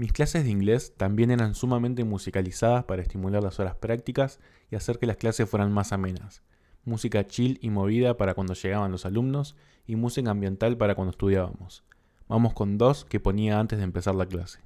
Mis clases de inglés también eran sumamente musicalizadas para estimular las horas prácticas y hacer que las clases fueran más amenas. Música chill y movida para cuando llegaban los alumnos y música ambiental para cuando estudiábamos. Vamos con dos que ponía antes de empezar la clase.